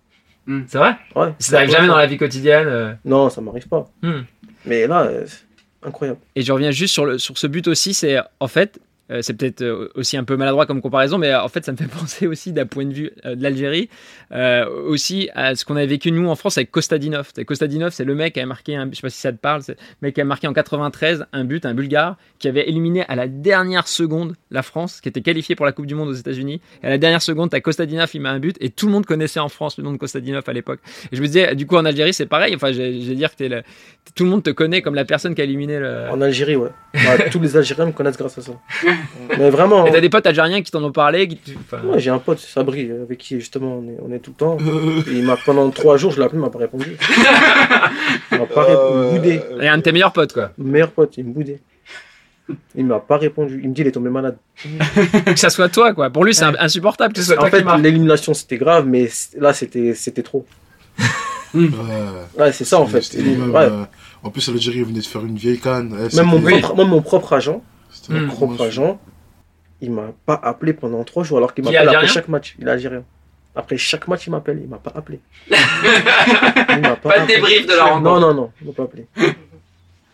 Hmm, C'est vrai? Ouais. Ça n'arrive jamais dans la vie quotidienne euh. Non, ça m'arrive pas. Hmm. Mais là, euh, c'est incroyable. Et je reviens juste sur, le, sur ce but aussi, c'est en fait, euh, c'est peut-être euh, aussi un peu maladroit comme comparaison, mais euh, en fait, ça me fait [LAUGHS] penser aussi d'un point de vue euh, de l'Algérie, euh, aussi à ce qu'on avait vécu nous en France avec Kostadinov. Kostadinov, c'est le mec qui a marqué, un, je sais pas si ça te parle, c'est le mec qui a marqué en 93 un but, un Bulgare, qui avait éliminé à la dernière seconde la France, qui était qualifiée pour la Coupe du Monde aux États-Unis. Et à la dernière seconde, t'as Kostadinov, il met un but, et tout le monde connaissait en France le nom de Kostadinov à l'époque. Et je me disais, du coup, en Algérie, c'est pareil. Enfin, je je vais dire que le- tout le monde te connaît comme la personne qui a éliminé le. En Algérie, ouais. Ouais, tous les Algériens me connaissent grâce à ça. [LAUGHS] Mais vraiment. Et t'as des potes algériens qui t'en ont parlé qui te- enfin, Ouais, j'ai un pote, Sabri, avec qui justement on est, on est tout le temps. Et il m'a pendant trois jours, je l'ai appelé, il m'a pas répondu. Il m'a pas répondu. Il boudait. Et un de tes meilleurs potes, quoi. Meilleur pote, il me boudait. Il m'a pas répondu. Il me dit il est tombé malade. [LAUGHS] que ça soit toi, quoi. Pour lui, c'est Ouais. insupportable que ce soit En toi fait, l'élimination c'était grave, mais là c'était c'était trop. Ouais. Ouais, c'est ça en fait. C'était même, Ouais. euh, en plus, l'Algérie venait de faire une vieille canne. Ouais, Même mon, c'était- propre, même mon propre agent, mon propre promotion. agent, il m'a pas appelé pendant trois jours alors qu'il m'appelle après chaque match. Il est algérien. Après chaque match, il m'appelle, il m'a pas appelé. [LAUGHS] Il m'a Pas de appelé. débrief de la rencontre. Non, non, non, il m'a pas appelé. Il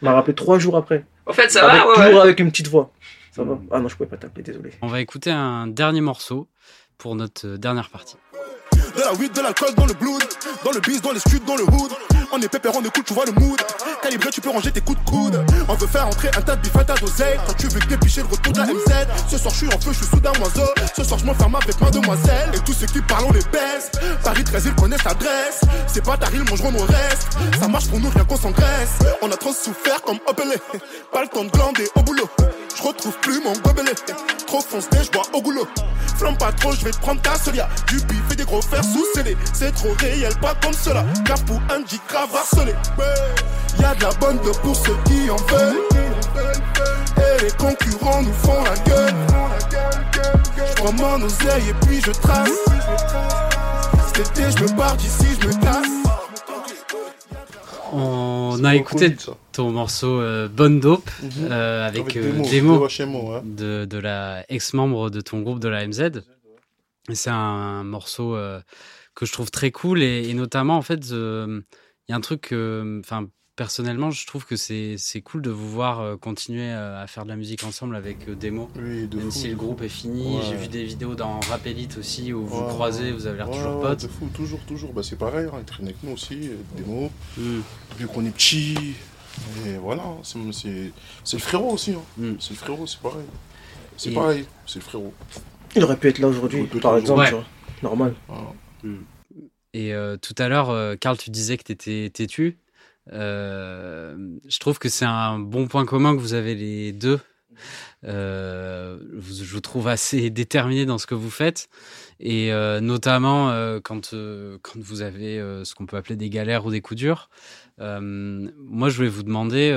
m'a rappelé trois jours après. En fait, Avec- toujours avec une petite voix. Ça va Ah non, je pouvais pas t'appeler, désolé. On va écouter un dernier morceau pour notre dernière partie. De la weed, de l'alcool dans le blood. Dans le biz, dans les studs, dans le hood. On est pépère, on écoute, tu vois le mood. Calibré, tu peux ranger tes coups de coude. On veut faire entrer un tas de bif, un tas d'oseille. Quand tu veux dépicher le retour de la MZ. Ce soir, je suis en feu, je suis sous d'un oiseau. Ce soir, je m'enferme avec mademoiselle. Et tous ceux qui parlent, on les baisse. Paris 13, ils connaissent l'adresse. C'est pas ta ils mangeront nos restes. Ça marche pour nous, rien qu'on s'engraisse. On a trop souffert comme Opelé. Pas le temps de glander au boulot. Je retrouve plus mon gobelet. Trop foncé, je bois au goulot. Flamme pas trop, je vais prendre ta solia. Du et des gros fers sous scellés. C'est trop réel, pas comme cela. Car pour un G grave harcelé. Y'a de la bonne de pour ceux qui en veulent. Et les concurrents nous font la gueule. Je prends mon oseille et puis je trace. Cet été, je me barre d'ici, je me casse. On a écouté ton morceau euh, Bonne Dope Mhm. euh, avec, Avec euh, Demo HMO, ouais. de, de la ex-membre de ton groupe de la MZ. Et c'est un morceau euh, que je trouve très cool et, et notamment en fait euh, il y a un truc que, enfin personnellement je trouve que c'est c'est cool de vous voir euh, continuer euh, à faire de la musique ensemble avec euh, Demo. Oui, de Même fou. si le groupe est fini, Ouais. j'ai vu des vidéos dans Rap Elite aussi où vous Ouais, croisez, vous avez l'air Ouais, toujours potes. De fou, toujours, toujours. Bah, c'est pareil, hein, ils traînent avec nous aussi, des mots. Mm. Vu qu'on est petit. Et voilà, c'est c'est- c'est le frérot aussi. hein. Mm. C'est le frérot, c'est pareil. C'est Et- pareil, c'est le frérot. Il aurait pu être là aujourd'hui, par exemple. aujourd'hui. tu vois. Normal. Voilà. Et euh, tout à l'heure, euh, Karl, tu disais que tu étais têtu. Euh, je trouve que c'est un bon point commun que vous avez les deux. Euh, je vous trouve assez [LAUGHS] déterminé dans ce que vous faites. Et euh, notamment euh, quand, euh, quand vous avez euh, ce qu'on peut appeler des galères ou des coups durs. Moi, je voulais vous demander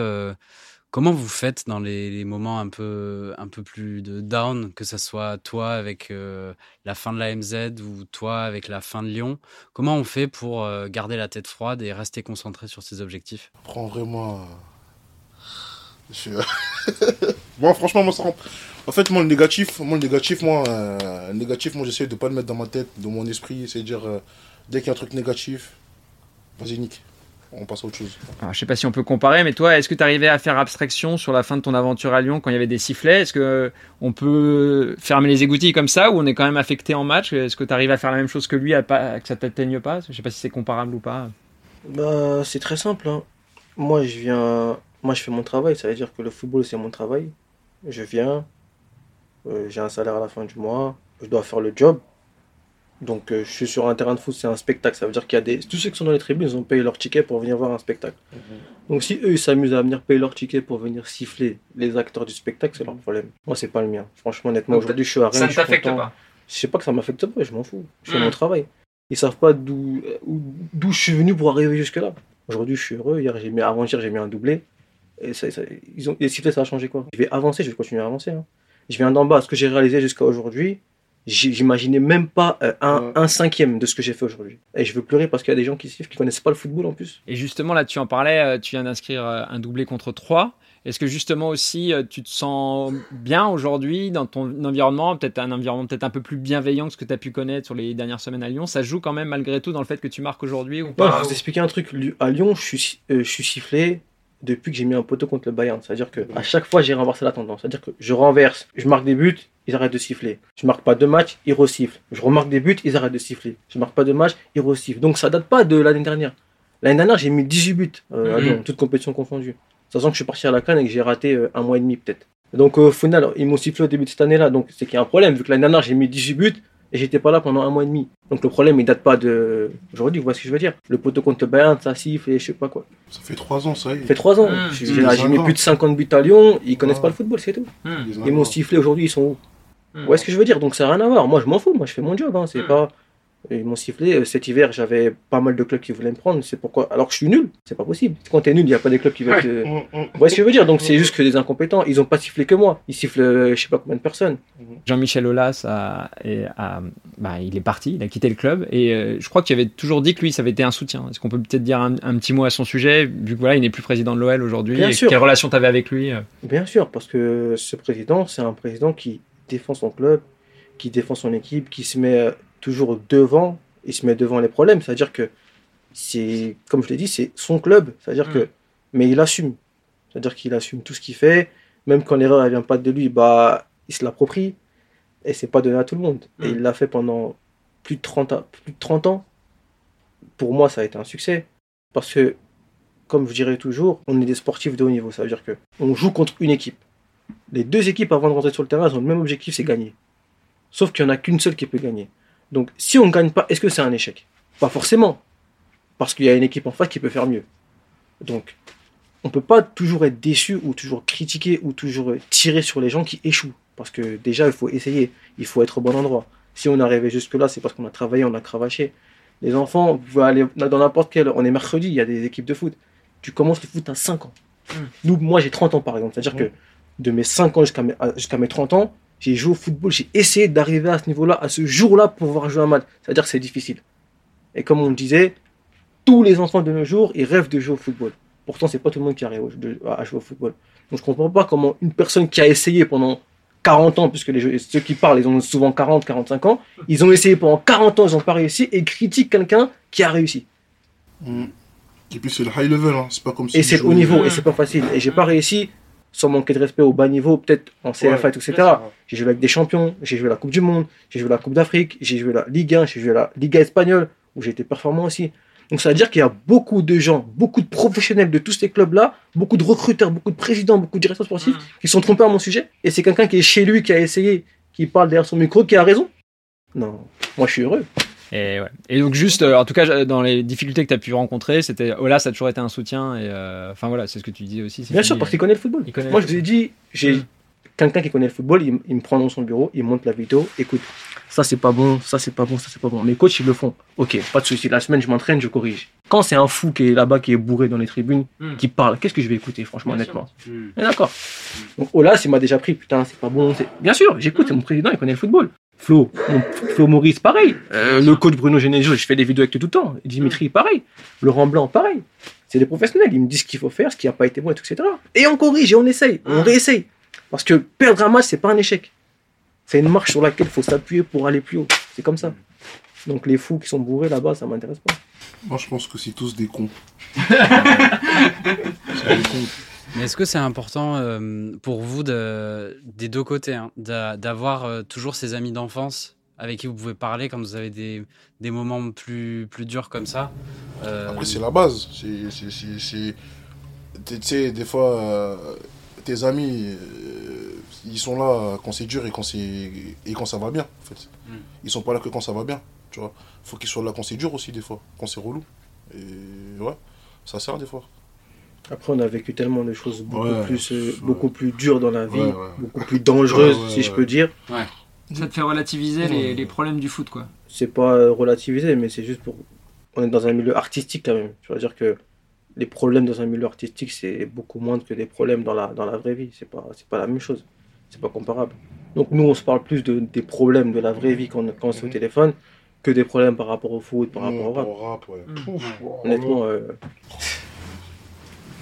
comment vous faites dans les, moments un peu, un peu plus de down, que ce soit toi avec euh, la fin de la MZ ou toi avec la fin de Lyon? Comment on fait pour euh, garder la tête froide et rester concentré sur ses objectifs? Prends vraiment. Je... [LAUGHS] moi, franchement, moi, ça rend- En fait, moi, le négatif, moi, le négatif, moi, euh, négatif, moi, j'essaie de pas le mettre dans ma tête, dans mon esprit. C'est-à-dire, dès qu'il y a un truc négatif, vas-y, nique. On passe à autre chose. Alors, je sais pas si on peut comparer, mais toi, est-ce que tu arrivais à faire abstraction sur la fin de ton aventure à Lyon quand il y avait des sifflets? Est-ce que on peut fermer les égouttilles comme ça ou on est quand même affecté en match? Est-ce que tu arrives à faire la même chose que lui, à pas, que ça t'atteigne pas? Je sais pas si c'est comparable ou pas. Bah, c'est très simple. hein. Moi, je viens. Moi, je fais mon travail. Ça veut dire que le football, c'est mon travail. Je viens. euh, j'ai un salaire à la fin du mois. Je dois faire le job. Donc, euh, je suis sur un terrain de foot, c'est un spectacle. Ça veut dire qu'il y a des. Tous ceux qui sont dans les tribunes, ils ont payé leur ticket pour venir voir un spectacle. Donc, si eux, ils s'amusent à venir payer leur ticket pour venir siffler les acteurs du spectacle, c'est leur problème. Moi, c'est pas le mien. Franchement, honnêtement, aujourd'hui, je suis à Rennes. Ça ne t'affecte pas. Je sais pas que ça m'affecte pas, je m'en fous. Je fais Mm. mon travail. Ils savent pas d'où où- d'où je suis venu pour arriver jusque-là. Aujourd'hui, je suis heureux. Hier, j'ai mis, avant-hier, j'ai mis un doublé. Et ça, ça- ils ont, les sifflets, ça a changé quoi? Je vais avancer, je vais continuer à avancer. hein. Je viens d'en bas. Ce que j'ai réalisé jusqu'à aujourd'hui, j'imaginais même pas euh, un, Ouais. un cinquième de ce que j'ai fait aujourd'hui. Et je veux pleurer parce qu'il y a des gens qui sifflent, qui connaissent pas le football en plus. Et justement, là, tu en parlais, euh, tu viens d'inscrire euh, un doublé contre 3. Est-ce que justement aussi, tu te sens bien aujourd'hui dans ton environnement, peut-être un environnement peut-être un peu plus bienveillant que ce que tu as pu connaître sur les dernières semaines à Lyon Ça joue quand même malgré tout dans le fait que tu marques aujourd'hui ou pas? Je vais vous expliquer un truc. À Lyon, je suis, euh, je suis sifflé depuis que j'ai mis un poteau contre le Bayern. C'est-à-dire que à chaque fois, j'ai renversé la tendance. C'est-à-dire que je renverse, je marque des buts, ils arrêtent de siffler. Je marque pas de match, ils resifflent. Je remarque des buts, ils arrêtent de siffler. Je marque pas de match, ils resifflent. Donc ça date pas de l'année dernière. L'année dernière, j'ai mis 18 buts euh, à Mhm. Lyon, toutes compétitions confondues. Sachant que je suis parti à la canne et que j'ai raté euh, un mois et demi peut-être. Donc au final, ils m'ont sifflé au début de cette année-là. Donc c'est qu'il y a un problème, vu que l'année dernière, j'ai mis 18 buts et j'étais pas là pendant un mois et demi. Donc le problème, il date pas de aujourd'hui, vous voyez ce que je veux dire. Le poteau contre Bayern, ça siffle et je sais pas quoi. Ça fait trois ans, ça y est. Ça fait 3 ans. Mmh. J'ai mis plus de 50 buts à Lyon, ils connaissent pas le football, c'est tout. Ils m'ont sifflé aujourd'hui, ils sont où? Hmm. Vous voyez ce que je veux dire Donc ça n'a rien à voir. Moi, je m'en fous, moi je fais mon job. Hein. C'est Hmm. pas. Ils m'ont sifflé. Euh, Cet hiver, j'avais pas mal de clubs qui voulaient me prendre. C'est pourquoi. Alors que je suis nul, c'est pas possible. Quand t'es nul, il n'y a pas des clubs qui veulent te. Hum. Vous voyez ce que je veux dire Donc c'est juste que des incompétents. Ils ont pas sifflé que moi. Ils sifflent euh, je sais pas combien de personnes. Jean-Michel Aulas a, bah, il est parti, il a quitté le club et euh, je crois que tu avais toujours dit que lui ça avait été un soutien. Est-ce qu'on peut peut-être dire un, un petit mot à son sujet vu que voilà il n'est plus président de l'OL aujourd'hui Bien et sûr. Quelle relation tu avais avec lui Bien sûr, parce que ce président, c'est un président qui défend son club, qui défend son équipe, qui se met euh, toujours devant, il se met devant les problèmes. C'est-à-dire que c'est, comme je l'ai dit, c'est son club. C'est-à-dire Mm. que, mais il assume. C'est-à-dire qu'il assume tout ce qu'il fait. même quand l'erreur ne vient pas de lui, bah, il se l'approprie. Et c'est pas donné à tout le monde. Et Mm. il l'a fait pendant plus de 30 ans. Plus de 30 ans. Pour moi, ça a été un succès. Parce que, comme je dirais toujours, on est des sportifs de haut niveau. Ça veut dire que on joue contre une équipe. Les deux équipes, avant de rentrer sur le terrain, elles ont le même objectif, c'est gagner. Sauf qu'il n'y en a qu'une seule qui peut gagner. Donc, si on ne gagne pas, est-ce que c'est un échec? Pas forcément. Parce qu'il y a une équipe en face qui peut faire mieux. Donc, on peut pas toujours être déçu ou toujours critiquer ou toujours tirer sur les gens qui échouent. Parce que déjà, il faut essayer. Il faut être au bon endroit. Si on est arrivé jusque-là, c'est parce qu'on a travaillé, on a cravaché. Les enfants, vous pouvez aller dans n'importe quel. On est mercredi, il y a des équipes de foot. Tu commences le foot à 5 ans. Nous, moi, j'ai 30 ans par exemple. C'est-à-dire que de mes 5 ans jusqu'à mes, à- jusqu'à mes 30 ans, j'ai joué au football. J'ai essayé d'arriver à ce niveau-là, à ce jour-là, pour pouvoir jouer un match. C'est-à-dire que c'est difficile. Et comme on le disait, tous les enfants de nos jours, ils rêvent de jouer au football. Pourtant, c'est pas tout le monde qui arrive à jouer au football. Donc, je comprends pas comment une personne qui a essayé pendant 40 ans, puisque les jeux- ceux qui parlent, ils ont souvent 40, 45 ans, ils ont essayé pendant 40 ans, ils n'ont pas réussi, et critiquent quelqu'un qui a réussi. Mm. Et puis c'est le high level, hein. c'est pas comme si. Et c'est le haut niveau, et c'est pas facile. Et j'ai pas réussi, sans manquer de respect au bas niveau, peut-être en CFA tout, etc. J'ai joué avec des champions, j'ai joué la Coupe du Monde, j'ai joué la Coupe d'Afrique, j'ai joué la Ligue 1, j'ai joué la Liga espagnole, où j'ai été performant aussi. Donc ça veut dire qu'il y a beaucoup de gens, beaucoup de professionnels de tous ces clubs-là, beaucoup de recruteurs, beaucoup de présidents, beaucoup de directeurs sportifs qui sont trompés à mon sujet. Et c'est quelqu'un qui est chez lui, qui a essayé, qui parle derrière son micro, qui a raison. Non, moi je suis heureux. Et, ouais. et donc juste, euh, en tout cas, dans les difficultés que tu as pu rencontrer, c'était Ola, ça a toujours été un soutien. Et euh, enfin voilà, c'est ce que tu disais aussi. Bien fini, sûr, parce qu'il connaît le football. connaît Moi, le je vous ai dit, j'ai quelqu'un qui connaît le football, il, il me prend dans son bureau, il monte la vidéo, écoute, ça c'est pas bon, ça c'est pas bon, ça c'est pas bon. Mes coachs, ils le font. Ok, pas de souci. La semaine, je m'entraîne, je corrige. Quand c'est un fou qui est là-bas, qui est bourré dans les tribunes, Hmm. qui parle, qu'est-ce que je vais écouter, franchement, Bien honnêtement. Mais D'accord. Donc, Olas, il m'a déjà pris, putain, c'est pas bon. Bien sûr, j'écoute, mon président, il connaît le football. Flo, Flo Maurice, pareil. Euh, le coach Bruno Genesio, je fais des vidéos avec lui tout le temps. Dimitri, pareil. Laurent Blanc, pareil. C'est des professionnels, ils me disent ce qu'il faut faire, ce qui n'a pas été bon, etc. Et on corrige et on essaye, on réessaye. Parce que perdre un match, c'est pas un échec. C'est une marche sur laquelle il faut s'appuyer pour aller plus haut. C'est comme ça. Donc les fous qui sont bourrés là-bas, ça m'intéresse pas. Moi, je pense que c'est tous des cons. [LAUGHS] c'est des cons. Mais est-ce que c'est important euh, pour vous de, des deux côtés, hein, d'a- d'avoir euh, toujours ces amis d'enfance avec qui vous pouvez parler quand vous avez des, des moments plus, plus durs comme ça Euh, Après, c'est la base. Tu sais, des fois, euh, tes amis, ils sont là quand c'est dur et quand, et quand ça va bien, en fait. Mm. Ils sont pas là que quand ça va bien, tu vois. faut qu'ils soient là quand c'est dur aussi, des fois, quand c'est relou. Et ouais, ça sert des fois. Après, on a vécu tellement de choses beaucoup, Ouais, plus, euh, beaucoup plus dures dans la vie, Ouais, ouais. beaucoup plus dangereuses, Ouais, ouais, si je peux dire. Ça te fait relativiser les, les problèmes du foot, quoi. C'est pas relativisé, mais c'est juste pour. On est dans un milieu artistique quand même. Je veux dire que les problèmes dans un milieu artistique, c'est beaucoup moins que des problèmes dans la, dans la vraie vie. C'est pas, c'est pas la même chose. C'est pas comparable. Donc nous, on se parle plus de, des problèmes de la vraie vie quand, quand c'est au téléphone que des problèmes par rapport au foot, par rapport au rap. Au rap,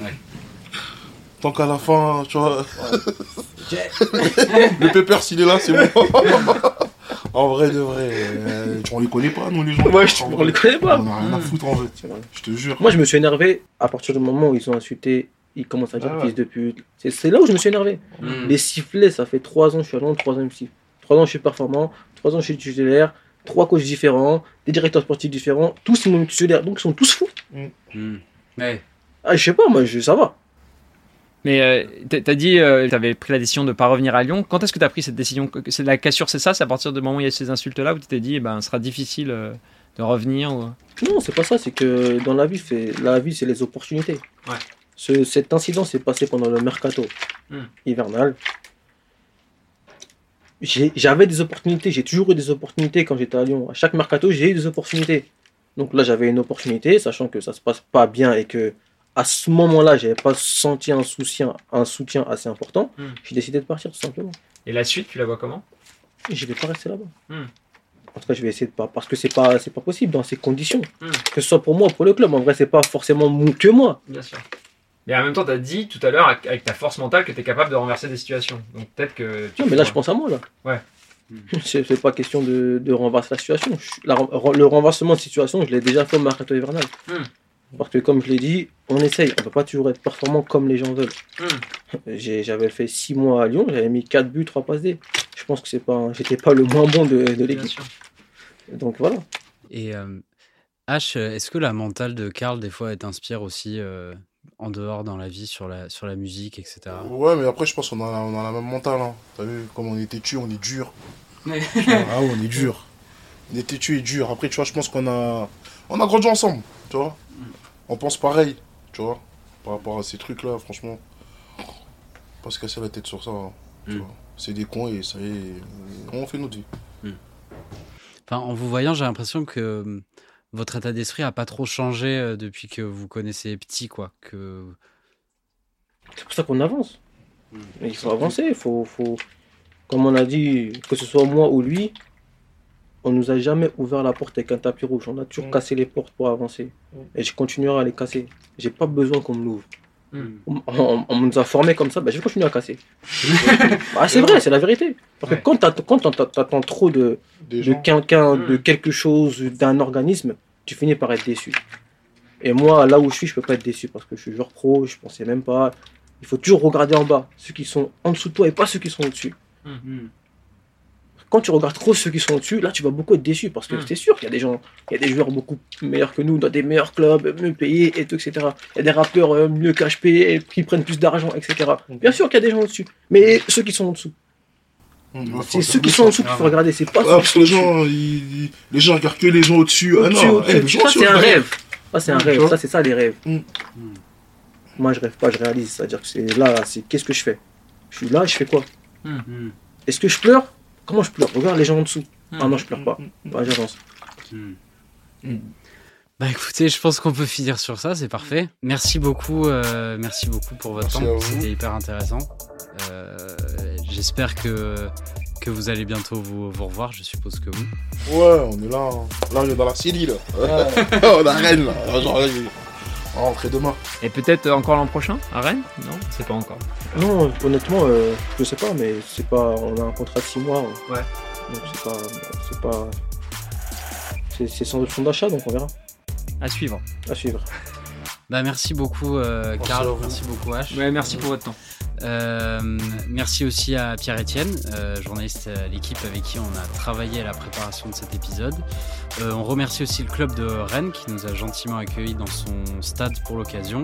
ouais. Tant qu'à la fin, tu vois. [LAUGHS] [LAUGHS] le pépère, s'il est là, c'est bon. [LAUGHS] en vrai, de vrai. euh, on les connaît pas, nous, les gens. Ouais, je- on les connaît pas. On a rien à Mm. foutre, en vrai. Je te jure. Moi, je me suis énervé à partir du moment où ils ont insulté, ils commencent à dire Ah ouais. fils de pute. C'est- là où je me suis énervé. Mm. Les sifflets, ça fait trois ans, je suis à Londres, troisième siffle. Trois ans, je suis performant, trois ans, je suis titulaire, trois coachs différents, des directeurs sportifs différents, tous ils m'ont titulaire, donc ils sont tous fous. Mm. Ouais. Ah, je sais pas, moi, je, ça va. Mais euh, t'as- dit, euh, t'avais pris la décision de pas revenir à Lyon. Quand est-ce que t'as pris cette décision? C'est la cassure, c'est ça? C'est à partir du moment où il y a ces insultes-là où tu t'es dit, eh ben, ce sera difficile euh, de revenir ou... Non, c'est pas ça, c'est que dans la vie, c'est la vie, c'est les opportunités. Ouais. Ce- cet incident s'est passé pendant le mercato Hmm. hivernal. J'ai- J'avais des opportunités, j'ai toujours eu des opportunités quand j'étais à Lyon. À chaque mercato, j'ai eu des opportunités. Donc là, j'avais une opportunité, sachant que ça se passe pas bien et que à ce moment-là, j'avais pas senti un soutien, un soutien assez important. Hmm. J'ai décidé de partir tout simplement. Et la suite, tu la vois comment? Je vais pas rester là-bas. Hmm. En tout cas, je vais essayer de pas, parce que c'est pas, c'est pas possible dans ces conditions. Hmm. Que ce soit pour moi ou pour le club. En vrai, c'est pas forcément que moi. Bien sûr. Mais en même temps, tu as dit tout à l'heure, avec- ta force mentale, que tu es capable de renverser des situations. Donc peut-être que. tu Non, mais là, je pense à moi, là. Ouais. C'est pas question de, de renverser la situation. La- le renversement de situation, je l'ai déjà fait au mercato hivernal. Hmm. Parce que comme je l'ai dit, on essaye. On peut pas toujours être performant comme les gens veulent. J'ai- J'avais fait 6 mois à Lyon, j'avais mis 4 buts, 3 passes D. Je pense que c'est pas, j'étais pas le moins bon de, de l'équipe. Donc voilà. Et euh, H, est-ce que la mentale de Karl, des fois, elle t'inspire aussi euh, en dehors dans la vie, sur la, sur la musique, etc. Ouais, mais après, je pense qu'on a, on a la même mentale. Hein. T'as vu, comme on est têtu, on est dur. Ah ouais, on est [LAUGHS] dur. On est têtu et dur. Après, tu vois, je pense qu'on a, on a grandi ensemble, tu vois. On pense pareil, tu vois, par rapport à ces trucs-là, franchement. Pas se casser la tête sur ça, hein, tu Mm. vois. C'est des cons et ça y est, on fait notre vie. Enfin, en vous voyant, j'ai l'impression que euh, votre état d'esprit a pas trop changé euh, depuis que vous connaissez petit, quoi. Que... C'est pour ça qu'on avance. Il faut avancer, il faut, faut, comme on a dit, que ce soit moi ou lui, on nous a jamais ouvert la porte avec un tapis rouge. On a toujours Mm. cassé les portes pour avancer. Et je continuerai à les casser. J'ai pas besoin qu'on me l'ouvre. On, on- on nous a formés comme ça, ben je vais continuer à casser. [LAUGHS] ah, c'est vrai, c'est la vérité. Parce Ouais. que quand t'attends t'attends trop de, quelqu'un, de quelque chose, d'un organisme, tu finis par être déçu. Et moi, là où je suis, je peux pas être déçu parce que je suis joueur pro, je pensais même pas. Il faut toujours regarder en bas, ceux qui sont en dessous de toi et pas ceux qui sont au-dessus. Quand tu regardes trop ceux qui sont au-dessus, là tu vas beaucoup être déçu parce que c'est sûr qu'il y a des gens, il y a des joueurs beaucoup meilleurs que nous, dans des meilleurs clubs, mieux payés, et tout, etc. Il y a des rappeurs euh, mieux qu'HP et qui prennent plus d'argent, etc. Bien sûr qu'il y a des gens au-dessus, mais ceux qui sont en dessous, Mm, ouais, faut c'est ceux qui sont en dessous qu'il faut regarder, c'est pas Ouais, ceux parce que les qui sont gens, ils, ils- les gens regardent que les gens au-dessus. Ah non, eh, les au-dessus. gens Ça, c'est un rêve. Ça, c'est un rêve. Ça, c'est ça, les rêves. Moi, je rêve pas, je réalise. C'est-à-dire que c'est là, c'est qu'est-ce que je fais? Je suis là, je fais quoi? Est-ce que je pleure? Comment je pleure Regarde les gens en dessous. Ah non, je pleure pas. Bah, j'avance. Bah écoutez, je pense qu'on peut finir sur ça, c'est parfait. Merci beaucoup, euh, merci beaucoup pour votre Merci temps, c'était hyper intéressant. Euh, J'espère que, que vous allez bientôt vous, vous revoir, je suppose que oui. Ouais, on est là. hein. Là, on est dans la Syrie, là. [LAUGHS] on a Rennes, là. Genre, là, rentrer demain. Et peut-être encore l'an prochain à Rennes? Non, c'est pas encore. Non, honnêtement, euh, je sais pas, mais c'est pas. On a un contrat de 6 mois. Ouais. Donc c'est pas. C'est pas. C'est c'est sans option d'achat, donc on verra. À suivre. À suivre. Bah merci beaucoup euh, Merci beaucoup H. Ouais, merci pour votre temps. Euh, merci aussi à Pierre-Etienne, euh, journaliste à l'équipe avec qui on a travaillé à la préparation de cet épisode. Euh, on remercie aussi le club de Rennes qui nous a gentiment accueillis dans son stade pour l'occasion.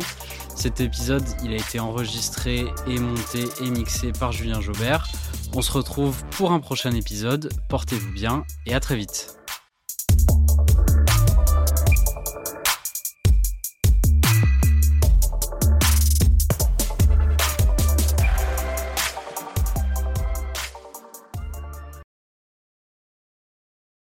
Cet épisode, a été enregistré et monté et mixé par Julien Jaubert. On se retrouve pour un prochain épisode. Portez-vous bien et à très vite.